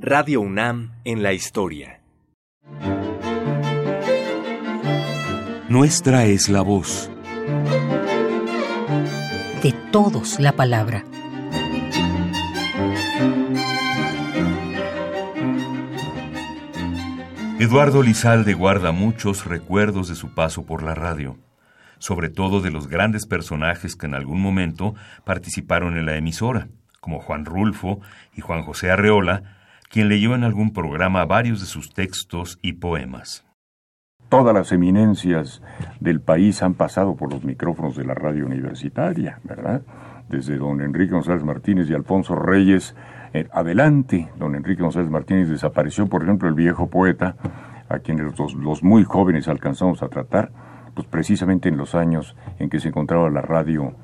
Radio UNAM en la historia. Nuestra es la voz. De todos la palabra. Eduardo Lizalde guarda muchos recuerdos de su paso por la radio, sobre todo de los grandes personajes que en algún momento participaron en la emisora, como Juan Rulfo y Juan José Arreola, quien leyó en algún programa varios de sus textos y poemas. Todas las eminencias del país han pasado por los micrófonos de la radio universitaria, ¿verdad? Desde don Enrique González Martínez y Alfonso Reyes, eh, adelante, don Enrique González Martínez desapareció, por ejemplo, el viejo poeta, a quienes los, muy jóvenes alcanzamos a tratar, pues precisamente en los años en que se encontraba la radio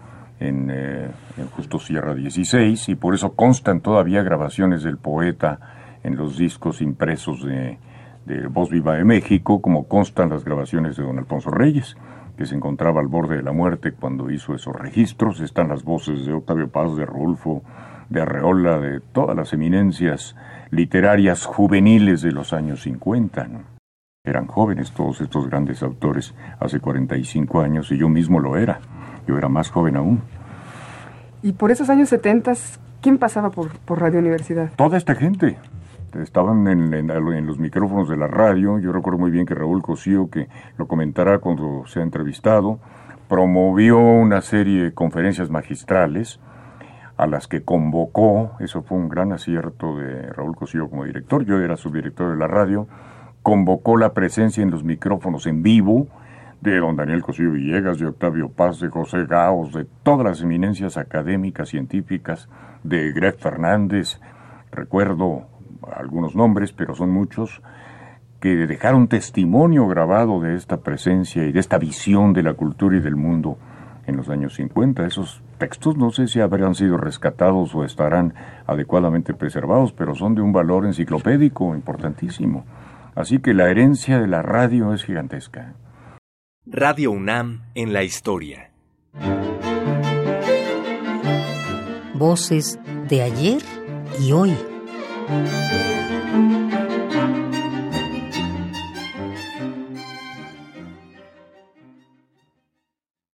en, eh, en, Justo Sierra 16 y por eso constan todavía grabaciones del poeta en los discos impresos de, de Voz Viva de México, como constan las grabaciones de don Alfonso Reyes, que se encontraba al borde de la muerte cuando hizo esos registros. Están las voces de Octavio Paz, de Rulfo, de Arreola, de todas las eminencias literarias juveniles de los años 50. Eran jóvenes todos estos grandes autores hace 45 años y yo mismo lo era. Yo era más joven aún. Y por esos años 70, ¿quién pasaba por, por Radio Universidad? Toda esta gente. Estaban en, los micrófonos de la radio. Yo recuerdo muy bien que Raúl Cosío, que lo comentará cuando se ha entrevistado, promovió una serie de conferencias magistrales a las que convocó, eso fue un gran acierto de Raúl Cosío como director, yo era subdirector de la radio, convocó la presencia en los micrófonos en vivo de don Daniel Cosío Villegas, de Octavio Paz, de José Gaos, de todas las eminencias académicas, científicas, de Greg Fernández, recuerdo algunos nombres, pero son muchos, que dejaron testimonio grabado de esta presencia y de esta visión de la cultura y del mundo en los años 50. Esos textos no sé si habrán sido rescatados o estarán adecuadamente preservados, pero son de un valor enciclopédico importantísimo. Así que la herencia de la radio es gigantesca. Radio UNAM en la historia. Voces de ayer y hoy. Thank you.